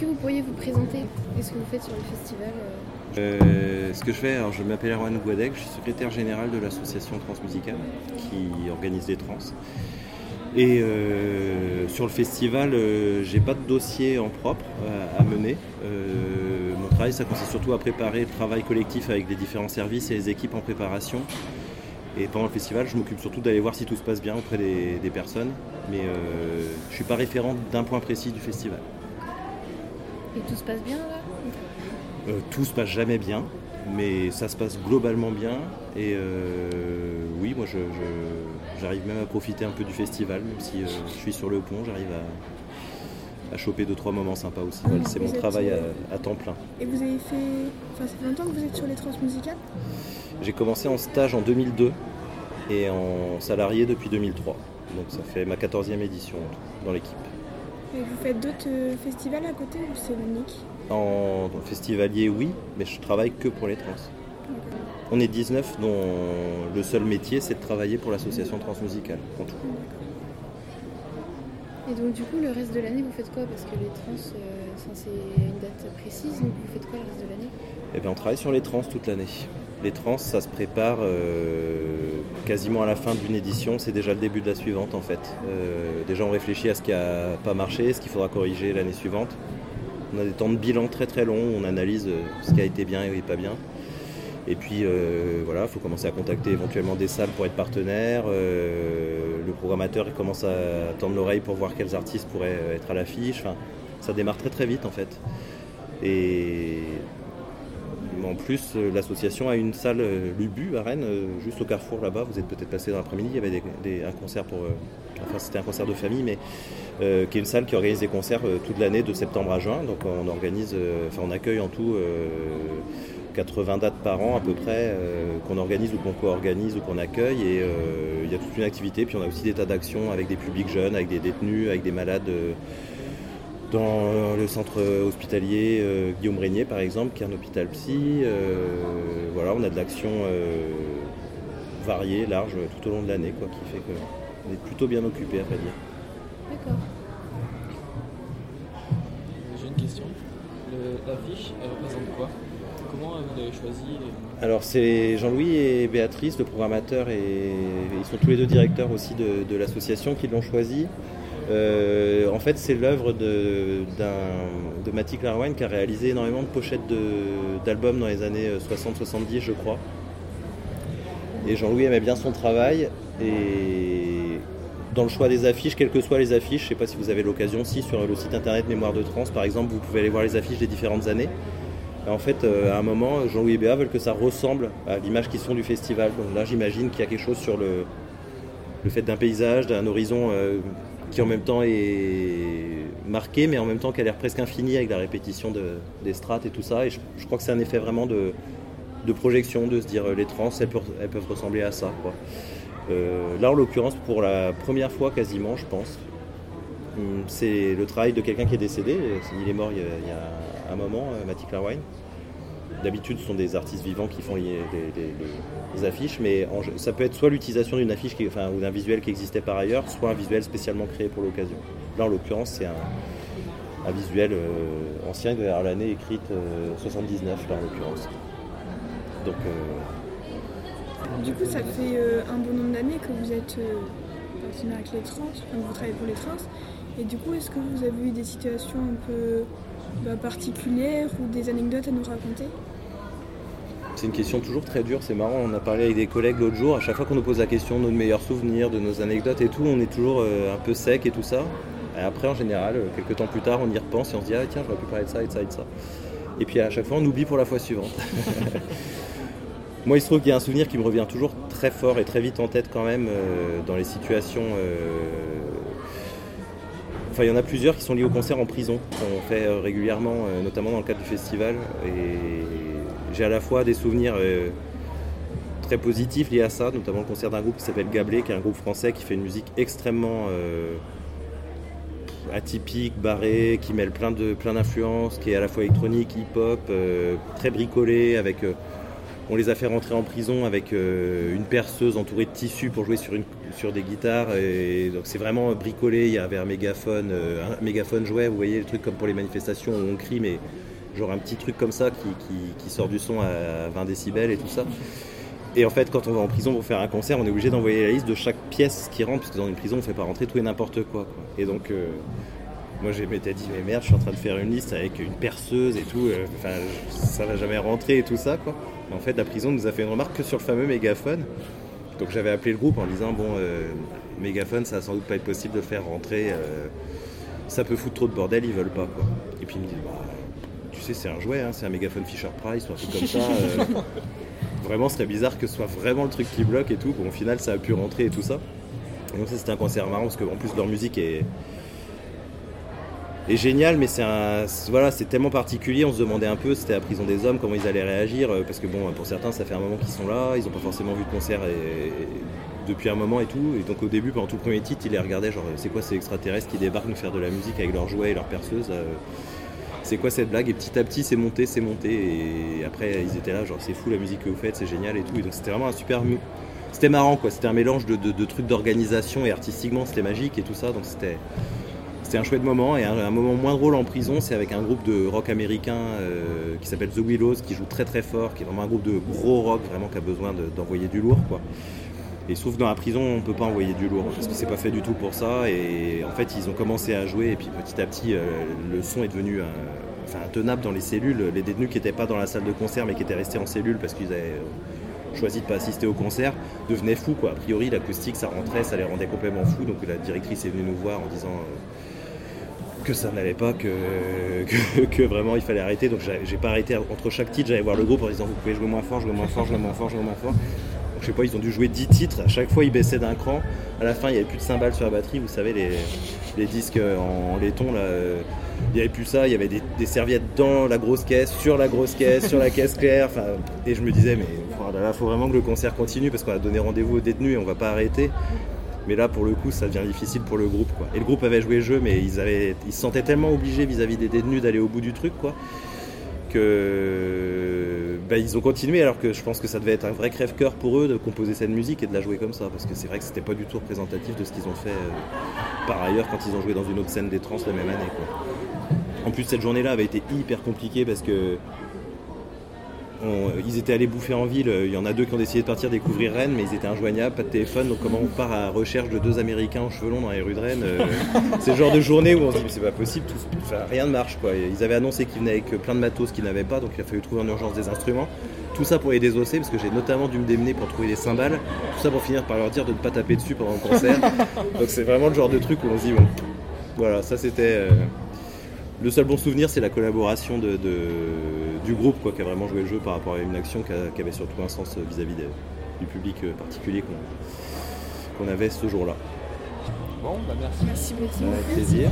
que vous pourriez vous présenter Qu'est-ce que vous faites sur le festival euh, ce que je fais, alors je m'appelle Erwan Gouadec, je suis secrétaire général de l'association Transmusicale qui organise les trans. Et euh, sur le festival, euh, j'ai pas de dossier en propre à, mener. mon travail, ça consiste surtout à préparer le travail collectif avec les différents services et les équipes en préparation. Et pendant le festival, je m'occupe surtout d'aller voir si tout se passe bien auprès des, personnes. Mais je suis pas référent d'un point précis du festival. Et tout se passe bien là euh, tout se passe jamais bien, mais ça se passe globalement bien. Et euh, oui, moi j'arrive même à profiter un peu du festival, même si euh, je suis sur le pont, j'arrive à, choper deux trois moments sympas aussi. c'est mon travail à, temps plein. Et vous avez fait. Enfin, ça fait longtemps que vous êtes sur les transmusicales J'ai commencé en stage en 2002 et en salarié depuis 2003. Donc ça fait ma 14e édition dans l'équipe. Et vous faites d'autres festivals à côté ou c'est unique en festivalier, oui, mais je travaille que pour les trans. On est 19 dont le seul métier c'est de travailler pour l'association transmusicale. Et donc du coup le reste de l'année vous faites quoi? Parce que les trans euh, c'est une date précise, donc vous faites quoi le reste de l'année? Eh bien on travaille sur les trans toute l'année. Les trans ça se prépare euh, quasiment à la fin d'une édition, c'est déjà le début de la suivante en fait. Euh, déjà on réfléchit à ce qui n'a pas marché, ce qu'il faudra corriger l'année suivante. On a des temps de bilan très très longs, on analyse euh, ce qui a été bien et pas bien. Et puis voilà, il faut commencer à contacter éventuellement des salles pour être partenaire. Le programmateur commence à tendre l'oreille pour voir quels artistes pourraient être à l'affiche. Enfin, ça démarre très très vite en fait. Et plus, l'association a une salle Lubu à Rennes, juste au carrefour là-bas. Vous êtes peut-être passé dans l'après-midi. Il y avait un concert pour. enfin, c'était un concert de famille, mais euh, qui est une salle qui organise des concerts euh, toute l'année de septembre à juin. Donc on organise, euh, enfin on accueille en tout 80 dates par an à peu près qu'on organise ou qu'on co-organise ou qu'on accueille et il y a toute une activité. Puis on a aussi des tas d'actions avec des publics jeunes, avec des détenus, avec des malades dans le centre hospitalier Guillaume Régnier par exemple, qui est un hôpital psy. voilà, on a de l'action variée, large tout au long de l'année, quoi, qui fait qu'on est plutôt bien occupé à vrai dire. D'accord. J'ai une question. L'affiche, elle représente quoi? Comment vous l'avez choisie Alors c'est Jean-Louis et Béatrice, le programmateur, et ils sont tous les deux directeurs aussi de, l'association qui l'ont choisi. Euh, en fait, c'est l'œuvre de, de Larwine qui a réalisé énormément de pochettes d'albums dans les années 60-70, je crois. Et Jean-Louis aimait bien son travail. Et dans le choix des affiches, quelles que soient les affiches, je ne sais pas si vous avez l'occasion, si sur le site internet Mémoire de Trans, par exemple, vous pouvez aller voir les affiches des différentes années. en fait, euh, à un moment, Jean-Louis et Béa veulent que ça ressemble à l'image qui sont du festival. Donc là, j'imagine qu'il y a quelque chose sur le, le fait d'un paysage, d'un horizon euh, qui en même temps est marqué, mais en même temps qui a l'air presque infini avec la répétition des strates et tout ça. Et je, crois que c'est un effet vraiment de, projection, de se dire euh, les trans, elles peuvent, ressembler à ça. Euh, là, en l'occurrence, pour la première fois quasiment, je pense, hum, c'est le travail de quelqu'un qui est décédé. Il est mort il y a, un moment, euh, Matty Clarwine. D'habitude, ce sont des artistes vivants qui font affiches, mais ça peut être soit l'utilisation d'une affiche ou d'un visuel qui existait par ailleurs, soit un visuel spécialement créé pour l'occasion. Là, en l'occurrence, c'est un, visuel euh, ancien derrière l'année écrite 79, là, en l'occurrence. Donc, du coup, ça fait euh, un bon nombre d'années que vous êtes euh, avec les trans, que vous travaillez pour les trans. Et du coup, est-ce que vous avez eu des situations un peu bah, particulières ou des anecdotes à nous raconter? C'est une question toujours très dure, c'est marrant, on a parlé avec des collègues l'autre jour, à chaque fois qu'on nous pose la question de nos meilleurs souvenirs, de nos anecdotes et tout, on est toujours euh, un peu sec et tout ça. Et après en général, quelques temps plus tard, on y repense et on se dit ah tiens j'aurais pu parler de ça et de ça et de ça. Et puis à chaque fois on oublie pour la fois suivante. Moi, il se trouve qu'il y a un souvenir qui me revient toujours très fort et très vite en tête quand même euh, dans les situations. Euh, enfin, il y en a plusieurs qui sont liés au concert en prison qu'on fait euh, régulièrement, notamment dans le cadre du festival. Et j'ai à la fois des souvenirs très positifs liés à ça, notamment le concert d'un groupe qui s'appelle Gablé, qui est un groupe français qui fait une musique extrêmement atypique, barré, qui mêle plein de plein d'influences, qui est à la fois électronique, hip-hop, très bricolé, avec On les a fait rentrer en prison avec euh, une perceuse entourée de tissus pour jouer sur, une, sur des guitares. Donc c'est vraiment bricolé. Il y avait un mégaphone, euh, un mégaphone jouet. Vous voyez le truc comme pour les manifestations où on crie, mais genre un petit truc comme ça qui, qui- sort du son à 20 décibels et tout ça. Et en fait, quand on va en prison pour faire un concert, on est obligé d'envoyer la liste de chaque pièce qui rentre, parce que dans une prison, on fait pas rentrer tout et n'importe quoi, quoi. Et donc, euh, moi, je m'étais dit, mais merde, je suis en train de faire une liste avec une perceuse et tout. euh, Enfin, je- ça va jamais rentrer et tout ça, quoi. En fait, la prison nous a fait une remarque que sur le fameux mégaphone. Donc, j'avais appelé le groupe en disant, bon, euh, mégaphone, ça va sans doute pas être possible de faire rentrer. euh, ça peut foutre trop de bordel, ils veulent pas, quoi. Et puis, il me dit, bah, tu sais, c'est un jouet, hein, c'est un mégaphone Fisher Price ou un truc comme ça. euh, vraiment, ce serait bizarre que ce soit vraiment le truc qui bloque et tout. Bon, au final, ça a pu rentrer et tout ça. Et donc, ça, c'était un concert marrant parce qu'en plus, leur musique est, est géniale, mais c'est un, voilà, c'est tellement particulier. On se demandait un peu, c'était la prison des hommes, comment ils allaient réagir. euh, Parce que, bon, pour certains, ça fait un moment qu'ils sont là, ils n'ont pas forcément vu de concert et- depuis un moment et tout. Et donc, au début, pendant tout le premier titre, ils les regardaient, genre, c'est quoi ces extraterrestres qui débarquent nous faire de la musique avec leurs jouets et leurs perceuses euh, c'est quoi cette blague Et petit à petit, c'est monté, c'est monté. Et après, ils étaient là, genre, c'est fou la musique que vous faites, c'est génial et tout. Et donc, c'était vraiment un super. C'était marrant, quoi. C'était un mélange de, trucs d'organisation et artistiquement, c'était magique et tout ça. Donc, c'était. C'était un chouette moment et un, moment moins drôle en prison, c'est avec un groupe de rock américain euh, qui s'appelle The Willows, qui joue très très fort, qui est vraiment un groupe de gros rock, vraiment qui a besoin de- d'envoyer du lourd, quoi. Et sauf dans la prison, on peut pas envoyer du lourd parce que c'est pas fait du tout pour ça. Et en fait, ils ont commencé à jouer et puis petit à petit, euh, le son est devenu euh, intenable dans les cellules. Les détenus qui n'étaient pas dans la salle de concert mais qui étaient restés en cellule parce qu'ils avaient euh, choisi de pas assister au concert devenaient fous. Quoi. A priori, l'acoustique, ça rentrait, ça les rendait complètement fous. Donc la directrice est venue nous voir en disant. euh, que ça n'allait pas, que, vraiment il fallait arrêter. Donc j'ai pas arrêté entre chaque titre, j'allais voir le groupe en disant vous pouvez jouer moins fort, jouer moins fort, jouer moins fort, jouer moins fort. Donc, je sais pas, ils ont dû jouer 10 titres, à chaque fois ils baissaient d'un cran. À la fin il n'y avait plus de cymbales sur la batterie, vous savez les, les disques en laiton là. euh, Il n'y avait plus ça, il y avait des, des serviettes dans la grosse caisse, sur la grosse caisse, sur la caisse claire. Et je me disais, mais oh là là, faut vraiment que le concert continue parce qu'on a donné rendez-vous aux détenus et on va pas arrêter. Mais là, pour le coup, ça devient difficile pour le groupe. Quoi. Et le groupe avait joué le jeu, mais ils, avaient, ils se sentaient tellement obligés vis-à-vis des détenus d'aller au bout du truc, quoi, que bah, ils ont continué. Alors que je pense que ça devait être un vrai crève-cœur pour eux de composer cette musique et de la jouer comme ça, parce que c'est vrai que c'était pas du tout représentatif de ce qu'ils ont fait euh, par ailleurs quand ils ont joué dans une autre scène des trans la même année. En plus, cette journée-là avait été hyper compliquée parce que on- ils étaient allés bouffer en ville. Il y en a deux qui ont décidé de partir découvrir Rennes, mais ils étaient injoignables, pas de téléphone. Donc, comment on part à la recherche de deux Américains aux cheveux longs dans les rues de Rennes euh, C'est le genre de journée où on se dit, mais c'est pas possible, tout- enfin, rien ne marche. Quoi. Ils avaient annoncé qu'ils venaient avec plein de matos qu'ils n'avaient pas, donc il a fallu trouver en urgence des instruments. Tout ça pour les désosser, parce que j'ai notamment dû me démener pour trouver des cymbales. Tout ça pour finir par leur dire de ne pas taper dessus pendant le concert. donc, c'est vraiment le genre de truc où on se dit, bon, voilà, ça c'était. euh, le seul bon souvenir, c'est la collaboration de, de- du groupe quoi, qui a vraiment joué le jeu par rapport à une action qui, a- qui avait surtout un sens euh, vis-à-vis du public euh, particulier qu'on qu'on avait ce jour-là. Bon, bah merci. Merci beaucoup. Avec plaisir.